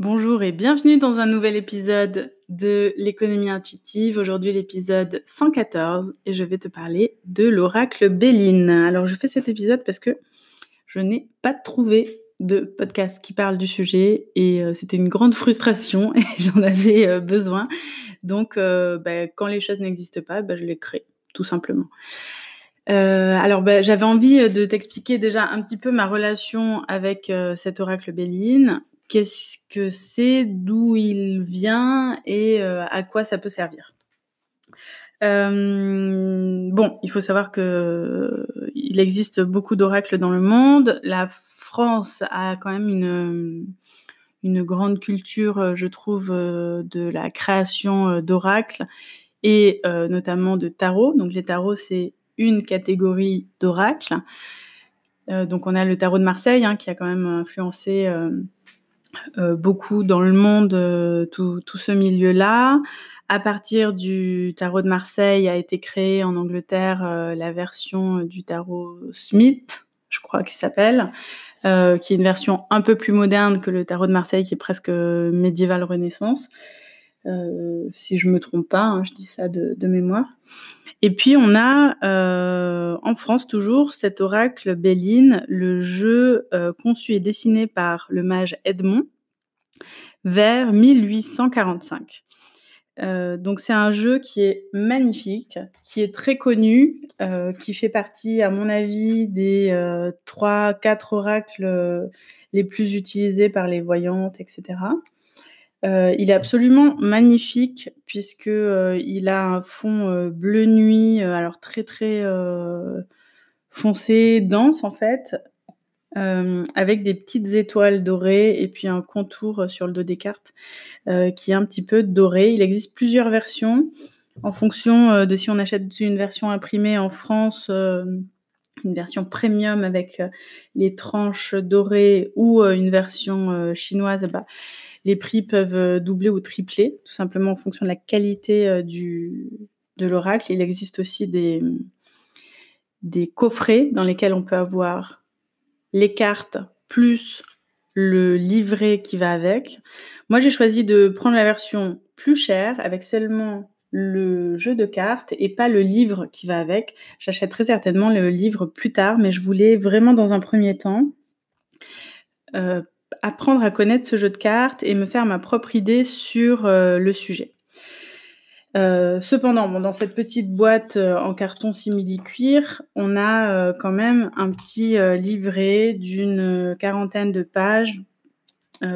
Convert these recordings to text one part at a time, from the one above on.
Bonjour et bienvenue dans un nouvel épisode de l'économie intuitive. Aujourd'hui l'épisode 114 et je vais te parler de l'oracle Béline. Alors je fais cet épisode parce que je n'ai pas trouvé de podcast qui parle du sujet et euh, c'était une grande frustration et j'en avais euh, besoin. Donc euh, bah, quand les choses n'existent pas, bah, je les crée tout simplement. alors, bah, j'avais envie de t'expliquer déjà un petit peu ma relation avec cet oracle Béline, qu'est-ce que c'est, d'où il vient et euh, à quoi ça peut servir. Euh, bon, il faut savoir que il existe beaucoup d'oracles dans le monde. La France a quand même une une grande culture, je trouve, de la création d'oracles et notamment de tarot. Donc les tarots, c'est une catégorie d'oracles. donc on a le tarot de Marseille hein, qui a quand même influencé euh, beaucoup dans le monde, euh, tout, ce milieu-là. À partir du tarot de Marseille a été créée en Angleterre euh, la version du tarot Smith, je crois qu'il s'appelle, qui est une version un peu plus moderne que le tarot de Marseille, qui est presque médiéval Renaissance. si je me trompe pas, hein, je dis ça de, mémoire. Et puis on a en France toujours cet oracle Béline, le jeu conçu et dessiné par le mage Edmond vers 1845. Euh, donc c'est un jeu qui est magnifique, qui est très connu, euh, qui fait partie, à mon avis, des euh, 3-4 oracles les plus utilisés par les voyantes, etc. il est absolument magnifique puisque il a un fond bleu nuit, alors très très foncé, dense en fait, euh, avec des petites étoiles dorées et puis un contour sur le dos des cartes euh, qui est un petit peu doré. Il existe plusieurs versions en fonction euh, de si on achète une version imprimée en France, une version premium avec les tranches dorées ou une version chinoise. Bah, les prix peuvent doubler ou tripler, tout simplement en fonction de la qualité du, de l'oracle. Il existe aussi des, des coffrets dans lesquels on peut avoir les cartes plus le livret qui va avec. Moi, j'ai choisi de prendre la version plus chère avec seulement le jeu de cartes et pas le livre qui va avec. J'achèterai certainement le livre plus tard, mais je voulais vraiment dans un premier temps euh, apprendre à connaître ce jeu de cartes et me faire ma propre idée sur euh, le sujet. Euh, cependant, bon, dans cette petite boîte euh, en carton simili-cuir, on a quand même un petit livret d'une quarantaine de pages,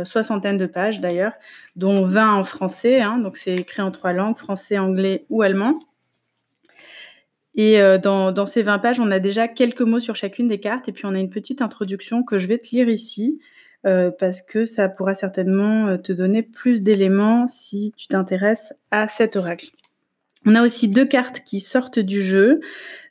soixantaine de pages d'ailleurs, dont 20 en français, hein, donc c'est écrit en trois langues, français, anglais ou allemand. Et dans, ces 20 pages, on a déjà quelques mots sur chacune des cartes, et puis on a une petite introduction que je vais te lire ici, euh, parce que ça pourra certainement euh, te donner plus d'éléments si tu t'intéresses à cet oracle. On a aussi deux cartes qui sortent du jeu.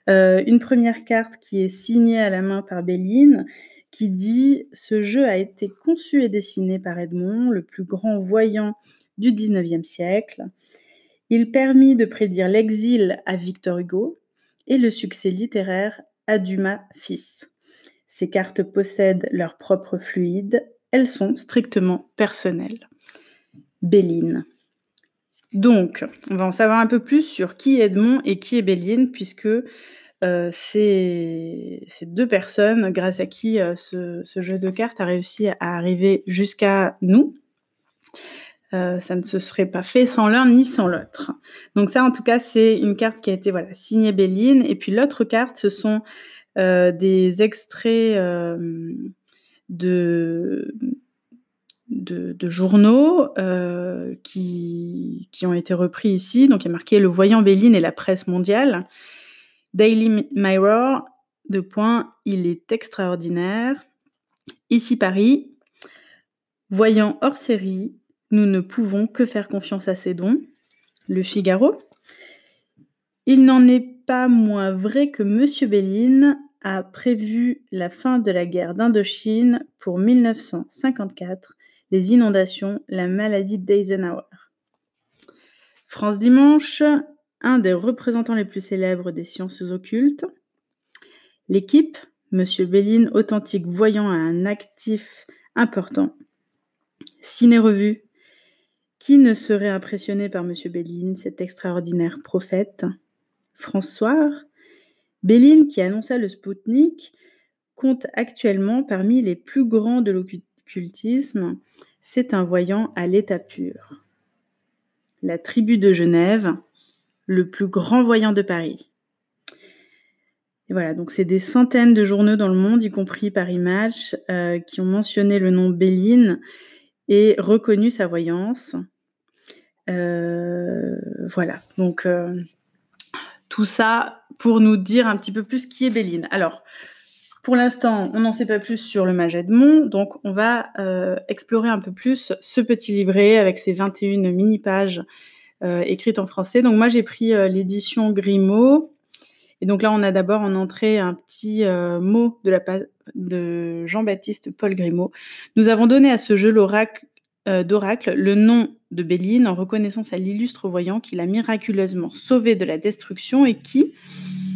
Euh, une première carte qui est signée à la main par Béline, qui dit Ce jeu a été conçu et dessiné par Edmond, le plus grand voyant du 19e siècle. Il permit de prédire l'exil à Victor Hugo et le succès littéraire à Dumas fils. Ces cartes possèdent leur propre fluide, elles sont strictement personnelles. Béline. Donc, on va en savoir un peu plus sur qui est Edmond et qui est Béline, puisque euh, c'est deux personnes grâce à qui euh, ce, jeu de cartes a réussi à arriver jusqu'à nous. Euh, ça ne se serait pas fait sans l'un ni sans l'autre. Donc ça, en tout cas, c'est une carte qui a été voilà signée Béline. Et puis l'autre carte, ce sont euh, des extraits euh, de, de, journaux euh, qui, qui, ont été repris ici. Donc il y a marqué Le Voyant Béline et la presse mondiale. Daily Mirror, de point, il est extraordinaire. Ici Paris, voyant hors série, nous ne pouvons que faire confiance à ses dons. Le Figaro. Il n'en est pas moins vrai que M. Béline a prévu la fin de la guerre d'Indochine pour 1954, les inondations, la maladie d'Eisenhower. France Dimanche, un des représentants les plus célèbres des sciences occultes. L'équipe, M. Béline, authentique voyant à un actif important. ciné-revue. Qui ne serait impressionné par M. Béline, cet extraordinaire prophète? François Béline, qui annonça le Spoutnik, compte actuellement parmi les plus grands de l'occultisme. C'est un voyant à l'état pur. La tribu de Genève, le plus grand voyant de Paris. Et voilà, donc c'est des centaines de journaux dans le monde, y compris Paris Match, euh, qui ont mentionné le nom Béline et reconnu sa voyance. Euh, voilà, donc euh, tout ça pour nous dire un petit peu plus qui est Béline. Alors, pour l'instant, on n'en sait pas plus sur le mage Edmond, donc on va euh, explorer un peu plus ce petit livret avec ses 21 mini-pages écrites en français. Donc moi, j'ai pris l'édition Grimaud. Et donc là, on a d'abord en entrée un petit mot de Jean-Baptiste Paul Grimaud. Nous avons donné à ce jeu l'oracle d'oracle le nom de Béline en reconnaissance à l'illustre voyant qui l'a miraculeusement sauvé de la destruction et qui,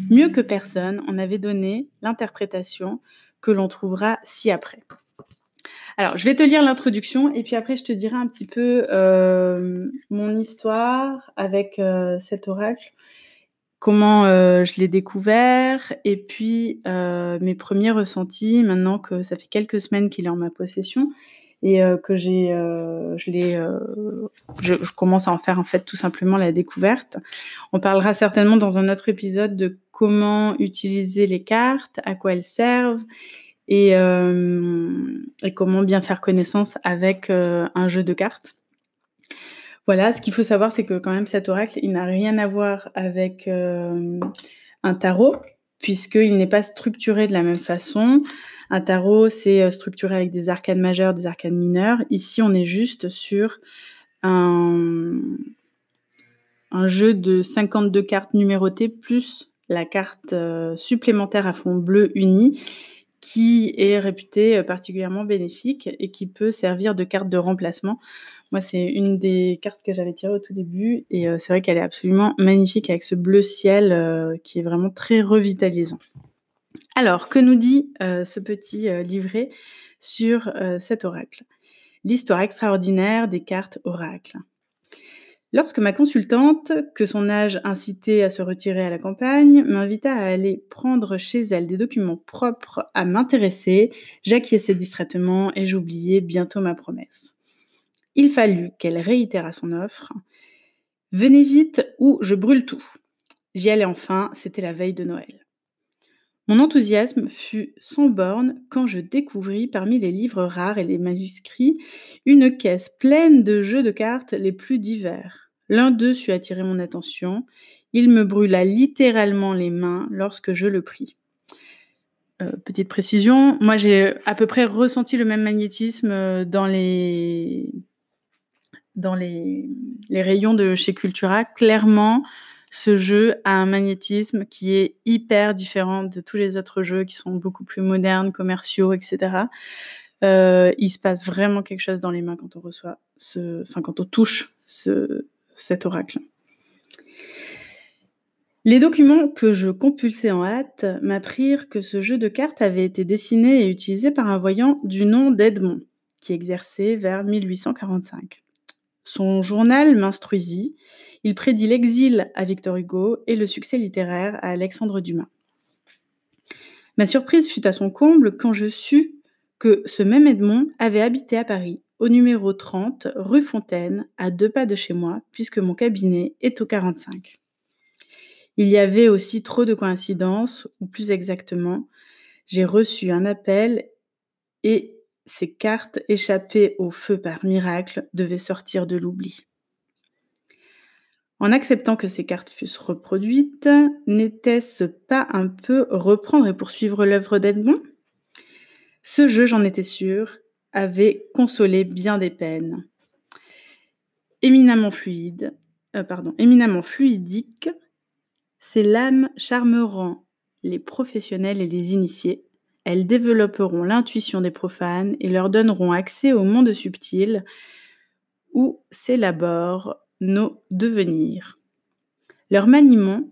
mieux que personne, en avait donné l'interprétation que l'on trouvera ci-après. Alors, je vais te lire l'introduction et puis après, je te dirai un petit peu euh, mon histoire avec euh, cet oracle, comment euh, je l'ai découvert et puis mes premiers ressentis maintenant que ça fait quelques semaines qu'il est en ma possession et euh, que j'ai, euh, je l'ai, euh, je, commence à en faire en fait tout simplement la découverte. On parlera certainement dans un autre épisode de comment utiliser les cartes, à quoi elles servent et comment bien faire connaissance avec un jeu de cartes. Voilà, ce qu'il faut savoir, c'est que quand même cet oracle, il n'a rien à voir avec un tarot, puisqu'il n'est pas structuré de la même façon. Un tarot, c'est euh, structuré avec des arcanes majeures, des arcanes mineures. Ici, on est juste sur un, jeu de 52 cartes numérotées plus la carte euh, supplémentaire à fond bleu uni qui est réputée euh, particulièrement bénéfique et qui peut servir de carte de remplacement. Moi, c'est une des cartes que j'avais tirées au tout début et c'est vrai qu'elle est absolument magnifique avec ce bleu ciel qui est vraiment très revitalisant. Alors, que nous dit euh, ce petit euh, livret sur euh, cet oracle? L'histoire extraordinaire des cartes oracles. Lorsque ma consultante, que son âge incitait à se retirer à la campagne, m'invita à aller prendre chez elle des documents propres à m'intéresser, j'acquiesçais distraitement et j'oubliais bientôt ma promesse. Il fallut qu'elle réitérât son offre. Venez vite ou je brûle tout. J'y allais enfin, c'était la veille de Noël. Mon enthousiasme fut sans borne quand je découvris parmi les livres rares et les manuscrits une caisse pleine de jeux de cartes les plus divers. L'un d'eux sut attirer mon attention. Il me brûla littéralement les mains lorsque je le pris. Euh, petite précision, moi j'ai à peu près ressenti le même magnétisme euh, dans les dans les, rayons de chez Cultura. Clairement, ce jeu a un magnétisme qui est hyper différent de tous les autres jeux qui sont beaucoup plus modernes, commerciaux, etc. Euh, il se passe vraiment quelque chose dans les mains quand on reçoit enfin quand on touche ce, cet oracle. Les documents que je compulsais en hâte m'apprirent que ce jeu de cartes avait été dessiné et utilisé par un voyant du nom d'Edmond, qui exerçait vers 1845. Son journal m'instruisit il prédit l'exil à Victor Hugo et le succès littéraire à Alexandre Dumas. Ma surprise fut à son comble quand je sus que ce même Edmond avait habité à Paris, au numéro 30, rue Fontaine, à deux pas de chez moi, puisque mon cabinet est au 45. Il y avait aussi trop de coïncidences, ou plus exactement, j'ai reçu un appel et ces cartes échappées au feu par miracle devaient sortir de l'oubli. En acceptant que ces cartes fussent reproduites, n'était-ce pas un peu reprendre et poursuivre l'œuvre d'Edmond? Ce jeu, j'en étais sûre, avait consolé bien des peines. Éminemment fluide, euh, pardon, éminemment fluidique, ces lames charmeront les professionnels et les initiés. Elles développeront l'intuition des profanes et leur donneront accès au monde subtil où s'élabore nos devenirs. Leur maniement,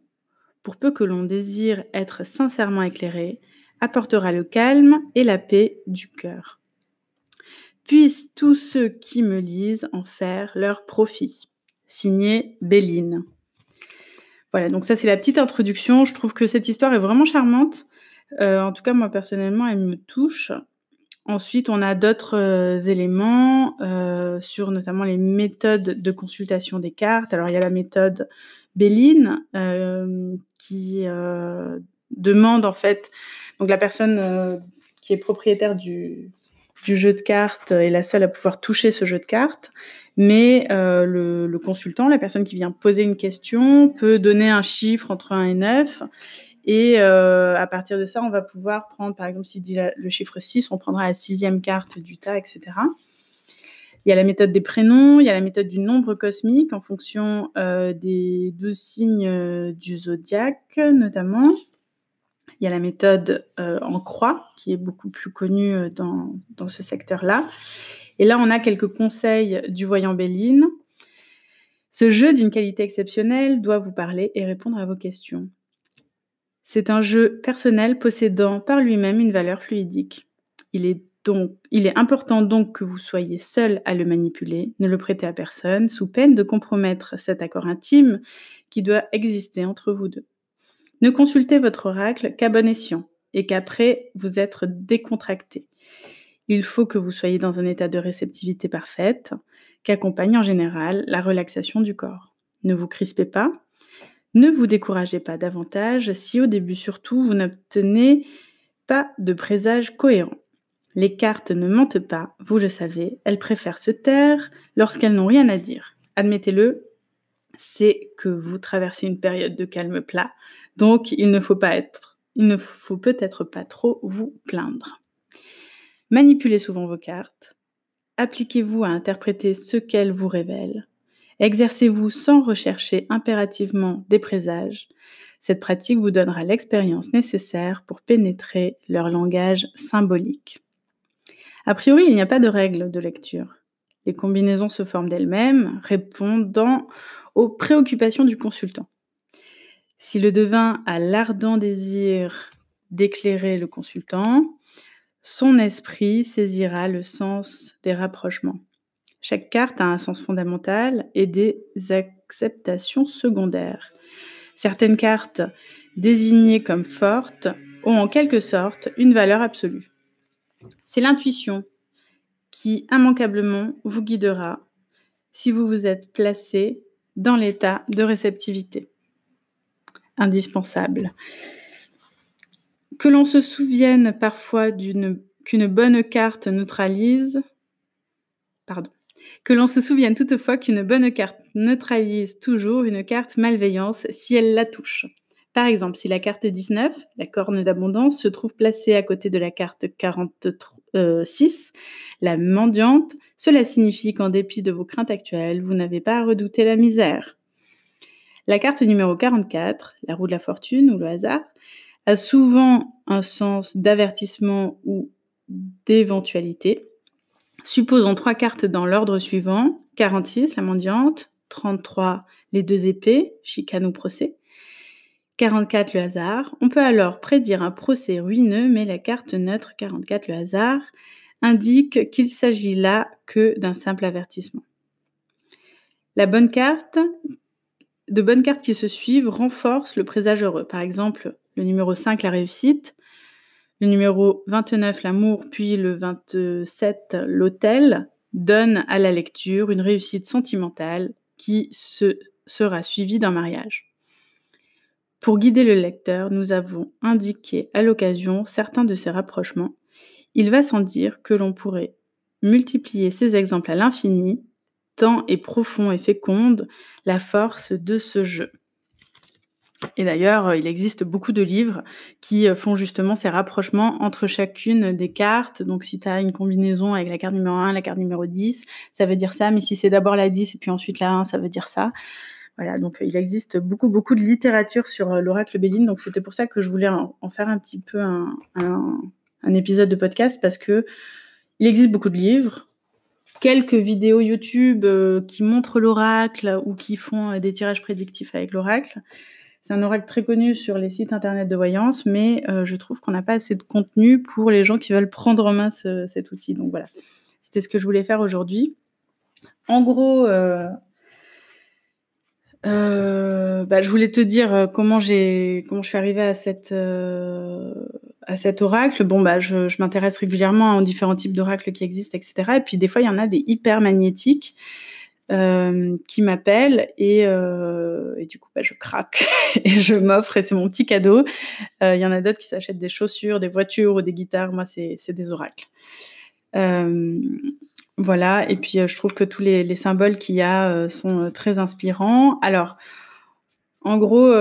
pour peu que l'on désire être sincèrement éclairé, apportera le calme et la paix du cœur. Puissent tous ceux qui me lisent en faire leur profit. Signé Béline. Voilà, donc ça c'est la petite introduction. Je trouve que cette histoire est vraiment charmante. Euh, en tout cas, moi personnellement, elle me touche. Ensuite, on a d'autres euh, éléments euh, sur notamment les méthodes de consultation des cartes. Alors, il y a la méthode Béline qui demande en fait, donc la personne qui est propriétaire du, jeu de cartes est la seule à pouvoir toucher ce jeu de cartes. Mais euh, le, consultant, la personne qui vient poser une question, peut donner un chiffre entre 1 et 9. Et euh, à partir de ça, on va pouvoir prendre, par exemple, s'il dit le chiffre 6, on prendra la sixième carte du tas, etc. Il y a la méthode des prénoms, il y a la méthode du nombre cosmique en fonction euh, des 12 signes du zodiaque, notamment. Il y a la méthode en croix, qui est beaucoup plus connue dans, dans ce secteur-là. Et là, on a quelques conseils du voyant Béline. Ce jeu d'une qualité exceptionnelle doit vous parler et répondre à vos questions. C'est un jeu personnel possédant par lui-même une valeur fluidique. Il est, important donc que vous soyez seul à le manipuler, ne le prêtez à personne, sous peine de compromettre cet accord intime qui doit exister entre vous deux. Ne consultez votre oracle qu'à bon escient et qu'après vous être décontracté. Il faut que vous soyez dans un état de réceptivité parfaite, qu'accompagne en général la relaxation du corps. Ne vous crispez pas, ne vous découragez pas davantage si au début surtout vous n'obtenez pas de présage cohérent. Les cartes ne mentent pas, vous le savez, elles préfèrent se taire lorsqu'elles n'ont rien à dire. Admettez-le, c'est que vous traversez une période de calme plat, donc il ne faut pas être, il ne faut peut-être pas trop vous plaindre. Manipulez souvent vos cartes. Appliquez-vous à interpréter ce qu'elles vous révèlent. Exercez-vous sans rechercher impérativement des présages. Cette pratique vous donnera l'expérience nécessaire pour pénétrer leur langage symbolique. A priori, il n'y a pas de règle de lecture. Les combinaisons se forment d'elles-mêmes, répondant aux préoccupations du consultant. Si le devin a l'ardent désir d'éclairer le consultant, son esprit saisira le sens des rapprochements. Chaque carte a un sens fondamental et des acceptations secondaires. Certaines cartes désignées comme fortes ont en quelque sorte une valeur absolue. C'est l'intuition qui immanquablement vous guidera si vous vous êtes placé dans l'état de réceptivité. Indispensable que l'on se souvienne parfois qu'une bonne carte neutralise, pardon, que l'on se souvienne toutefois qu'une bonne carte neutralise toujours une carte malveillance si elle la touche. Par exemple, si la carte 19, la corne d'abondance, se trouve placée à côté de la carte 46, la mendiante, cela signifie qu'en dépit de vos craintes actuelles, vous n'avez pas à redouter la misère. La carte numéro 44, la roue de la fortune ou le hasard, a souvent un sens d'avertissement ou d'éventualité. Supposons trois cartes dans l'ordre suivant 46, la mendiante, 33, les deux épées, chicane ou procès, 44, le hasard. On peut alors prédire un procès ruineux, mais la carte neutre 44, le hasard, indique qu'il s'agit là que d'un simple avertissement. La bonne carte, de bonnes cartes qui se suivent renforcent le présage heureux. Par exemple, le numéro 5, la réussite, le numéro 29, l'amour, puis le 27, l'hôtel, donne à la lecture une réussite sentimentale qui se sera suivie d'un mariage. Pour guider le lecteur, nous avons indiqué à l'occasion certains de ces rapprochements. Il va sans dire que l'on pourrait multiplier ces exemples à l'infini, tant est profond et féconde la force de ce jeu. Et d'ailleurs, euh, il existe beaucoup de livres qui euh, font justement ces rapprochements entre chacune des cartes. Donc, si tu as une combinaison avec la carte numéro 1, la carte numéro 10, ça veut dire ça. Mais si c'est d'abord la 10 et puis ensuite la 1, ça veut dire ça. Voilà, donc il existe beaucoup, beaucoup de littérature sur euh, l'oracle Béline. Donc, c'était pour ça que je voulais en, faire un petit peu un, épisode de podcast parce que il existe beaucoup de livres quelques vidéos YouTube qui montrent l'oracle ou qui font des tirages prédictifs avec l'oracle. C'est un oracle très connu sur les sites internet de voyance, mais euh, je trouve qu'on n'a pas assez de contenu pour les gens qui veulent prendre en main cet outil. Donc voilà, c'était ce que je voulais faire aujourd'hui. En gros, euh, bah, je voulais te dire euh, comment j'ai comment je suis arrivée à cette euh, à cet oracle. Bon bah je m'intéresse régulièrement aux différents types d'oracles qui existent, etc. Et puis des fois il y en a des hyper magnétiques euh, qui m'appellent et, euh, et, du coup bah, je craque et je m'offre et c'est mon petit cadeau. Il y en a d'autres qui s'achètent des chaussures, des voitures ou des guitares. Moi c'est des oracles. Voilà, et puis euh, je trouve que tous les, les symboles qu'il y a euh, sont euh, très inspirants. Alors, en gros,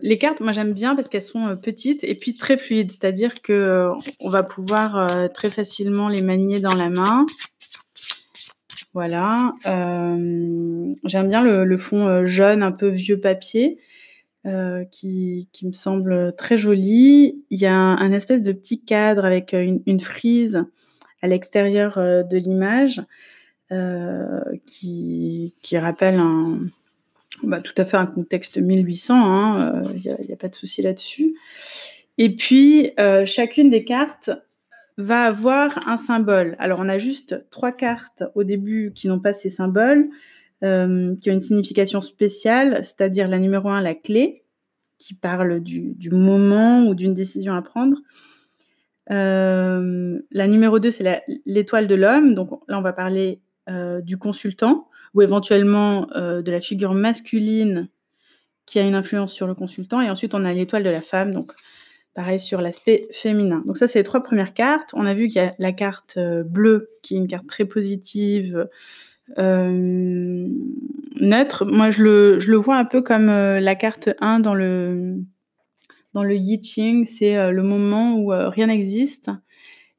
les cartes, moi j'aime bien parce qu'elles sont petites et puis très fluides, c'est-à-dire que on va pouvoir très facilement les manier dans la main. Voilà. j'aime bien le, fond jaune, un peu vieux papier. qui, qui, me semble très joli. Il y a un, espèce de petit cadre avec une, frise à l'extérieur euh, de l'image euh, qui, rappelle un, bah, tout à fait un contexte 1800, il n'y euh, a, pas de souci là-dessus. Et puis, euh, chacune des cartes va avoir un symbole. Alors, on a juste trois cartes au début qui n'ont pas ces symboles, euh, qui ont une signification spéciale, c'est-à-dire la numéro 1, la clé, qui parle du, moment ou d'une décision à prendre. Euh, la numéro 2, c'est l'étoile de l'homme. Donc là, on va parler euh, du consultant ou éventuellement de la figure masculine qui a une influence sur le consultant. Et ensuite, on a l'étoile de la femme. Donc pareil sur l'aspect féminin. Donc ça, c'est les trois premières cartes. On a vu qu'il y a la carte bleue qui est une carte très positive, neutre. Moi, je le, je le, vois un peu comme la carte 1 dans le dans le Yi Ching, c'est euh, le moment où euh, rien n'existe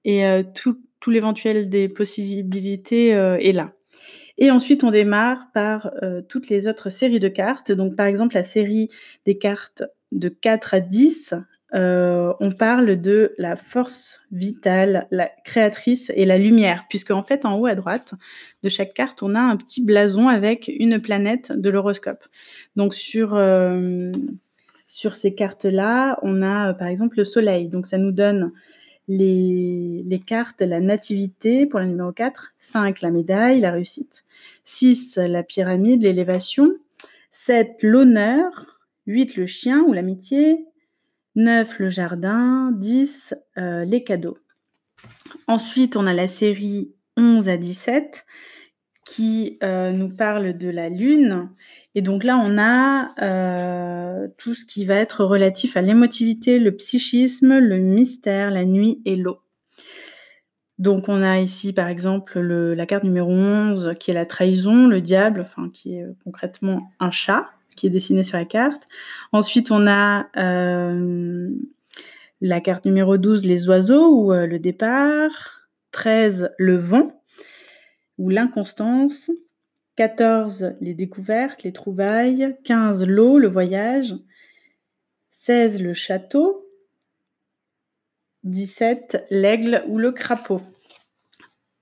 et euh, tout, tout l'éventuel des possibilités est là. Et ensuite, on démarre par toutes les autres séries de cartes. Donc, par exemple, la série des cartes de 4 à 10, on parle de la force vitale, la créatrice et la lumière, puisque en fait, en haut à droite de chaque carte, on a un petit blason avec une planète de l'horoscope. Donc, sur sur ces cartes-là, on a euh, par exemple le soleil. Donc ça nous donne les, les, cartes, la nativité pour la numéro 4, 5 la médaille, la réussite, 6 la pyramide, l'élévation, 7 l'honneur, 8 le chien ou l'amitié, 9 le jardin, 10 euh, les cadeaux. Ensuite, on a la série 11 à 17 qui euh, nous parle de la lune et donc là, on a euh, tout ce qui va être relatif à l'émotivité, le psychisme, le mystère, la nuit et l'eau. Donc on a ici par exemple le, la carte numéro 11 qui est la trahison, le diable, enfin qui est concrètement un chat qui est dessiné sur la carte. Ensuite on a euh, la carte numéro 12 les oiseaux ou euh, le départ, 13 le vent ou l'inconstance, 14, les découvertes, les trouvailles. 15, l'eau, le voyage. 16, le château. 17, l'aigle ou le crapaud.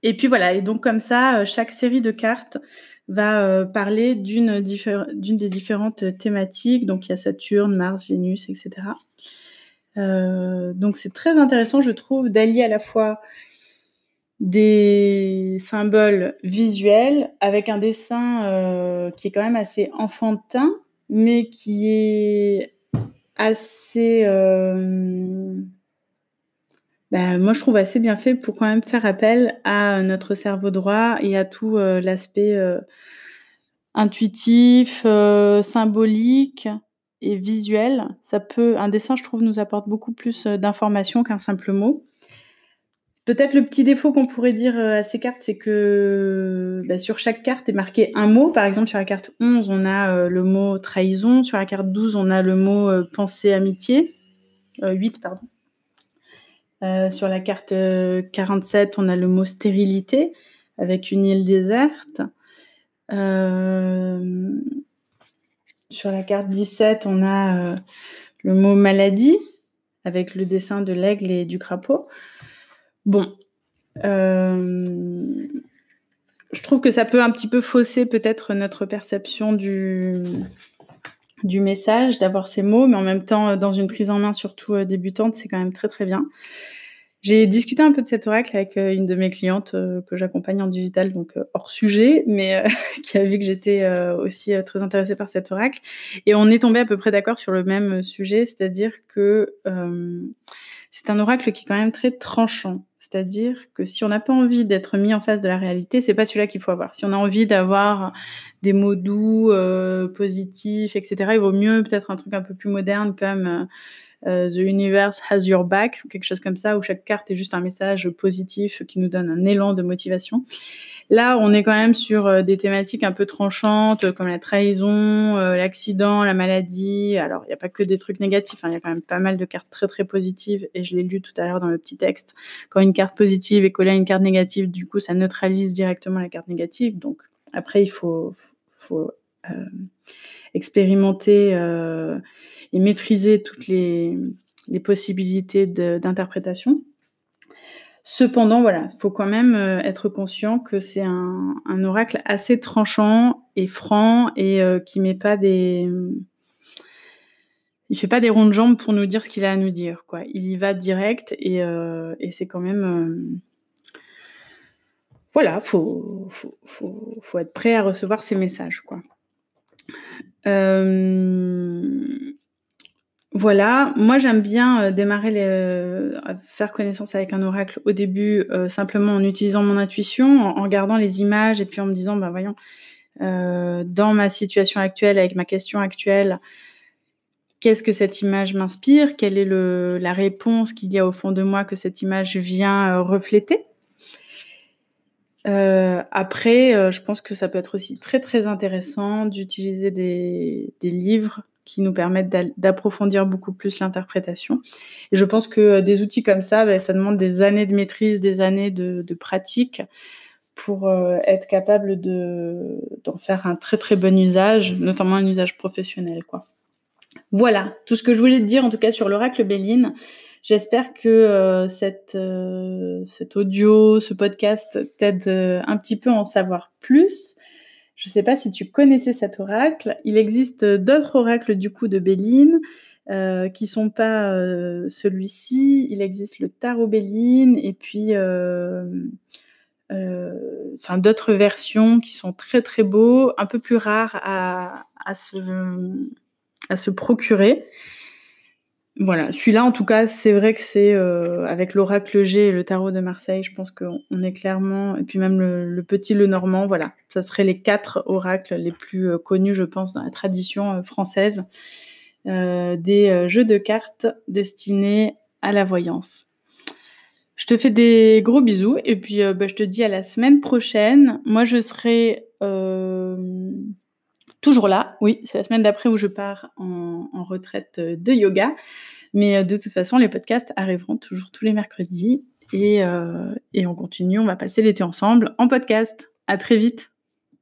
Et puis voilà, et donc comme ça, euh, chaque série de cartes va euh, parler d'une des différentes thématiques. Donc il y a Saturne, Mars, Vénus, etc. Euh, donc c'est très intéressant, je trouve, d'allier à la fois des symboles visuels avec un dessin euh, qui est quand même assez enfantin, mais qui est assez, bah, moi je trouve assez bien fait pour quand même faire appel à notre cerveau droit et à tout euh, l'aspect euh, intuitif, euh, symbolique et visuel. Ça peut, un dessin, je trouve, nous apporte beaucoup plus d'informations qu'un simple mot. Peut-être le petit défaut qu'on pourrait dire à ces cartes, c'est que bah, sur chaque carte est marqué un mot. Par exemple, sur la carte 11, on a le mot trahison. Sur la carte 12, on a le mot euh, pensée, amitié. 8, pardon. Sur la carte 47, on a le mot stérilité avec une île déserte. sur la carte 17, on a le mot maladie avec le dessin de l'aigle et du crapaud. Bon. Euh, je trouve que ça peut un petit peu fausser peut-être notre perception du, du message, d'avoir ces mots, mais en même temps, dans une prise en main, surtout euh, débutante, c'est quand même très très bien. J'ai discuté un peu de cet oracle avec une de mes clientes que j'accompagne en digital, donc hors sujet, mais qui a vu que j'étais aussi très intéressée par cet oracle. Et on est tombé à peu près d'accord sur le même sujet, c'est-à-dire que c'est un oracle qui est quand même très tranchant. C'est-à-dire que si on n'a pas envie d'être mis en face de la réalité, c'est pas celui-là qu'il faut avoir. Si on a envie d'avoir des mots doux, euh, positifs, etc., il vaut mieux peut-être un truc un peu plus moderne comme euh, euh, The Universe Has Your Back, ou quelque chose comme ça, où chaque carte est juste un message positif qui nous donne un élan de motivation. Là, on est quand même sur des thématiques un peu tranchantes, comme la trahison, l'accident, la maladie. Alors, il n'y a pas que des trucs négatifs, hein. il y a quand même pas mal de cartes très très positives, et je l'ai lu tout à l'heure dans le petit texte. Quand une carte positive est collée à une carte négative, du coup, ça neutralise directement la carte négative. Donc, après, il faut, faut expérimenter et maîtriser toutes les, possibilités d'interprétation. Cependant, voilà, il faut quand même euh, être conscient que c'est un, oracle assez tranchant et franc et euh, qui met pas des, il fait pas des ronds de jambes pour nous dire ce qu'il a à nous dire, quoi. Il y va direct et, euh, c'est quand même, voilà, faut, faut, être prêt à recevoir ces messages, quoi. Voilà, moi j'aime bien euh, démarrer les, euh, faire connaissance avec un oracle au début euh, simplement en utilisant mon intuition, en, regardant les images et puis en me disant ben voyons dans ma situation actuelle avec ma question actuelle, qu'est-ce que cette image m'inspire, quelle est la réponse qu'il y a au fond de moi que cette image vient refléter. après, je pense que ça peut être aussi très très intéressant d'utiliser des, livres qui nous permettent d'approfondir beaucoup plus l'interprétation. Et je pense que euh, des outils comme ça, ben, ça demande des années de maîtrise, des années de, pratique pour euh, être capable d'en faire un très très bon usage, notamment un usage professionnel. Quoi. Voilà, tout ce que je voulais te dire en tout cas sur l'oracle Béline. J'espère que euh, cette, cet audio, ce podcast t'aide un petit peu à en savoir plus. Je ne sais pas si tu connaissais cet oracle. Il existe d'autres oracles du coup de Béline euh, qui sont pas euh, celui-ci. Il existe le tarot Béline et puis euh, euh, enfin d'autres versions qui sont très très beaux, un peu plus rares à, à, se, à se procurer. Voilà, celui-là en tout cas, c'est vrai que c'est euh, avec l'oracle G et le tarot de Marseille, je pense qu'on est clairement, et puis même le, petit le normand, voilà, ça serait les quatre oracles les plus euh, connus, je pense, dans la tradition euh, française des jeux de cartes destinés à la voyance. Je te fais des gros bisous et puis bah, je te dis à la semaine prochaine. Moi, je serai toujours là. Oui, c'est la semaine d'après où je pars en, retraite de yoga. Mais euh, de toute façon, les podcasts arriveront toujours tous les mercredis. Et, euh, et on continue, on va passer l'été ensemble en podcast. À très vite.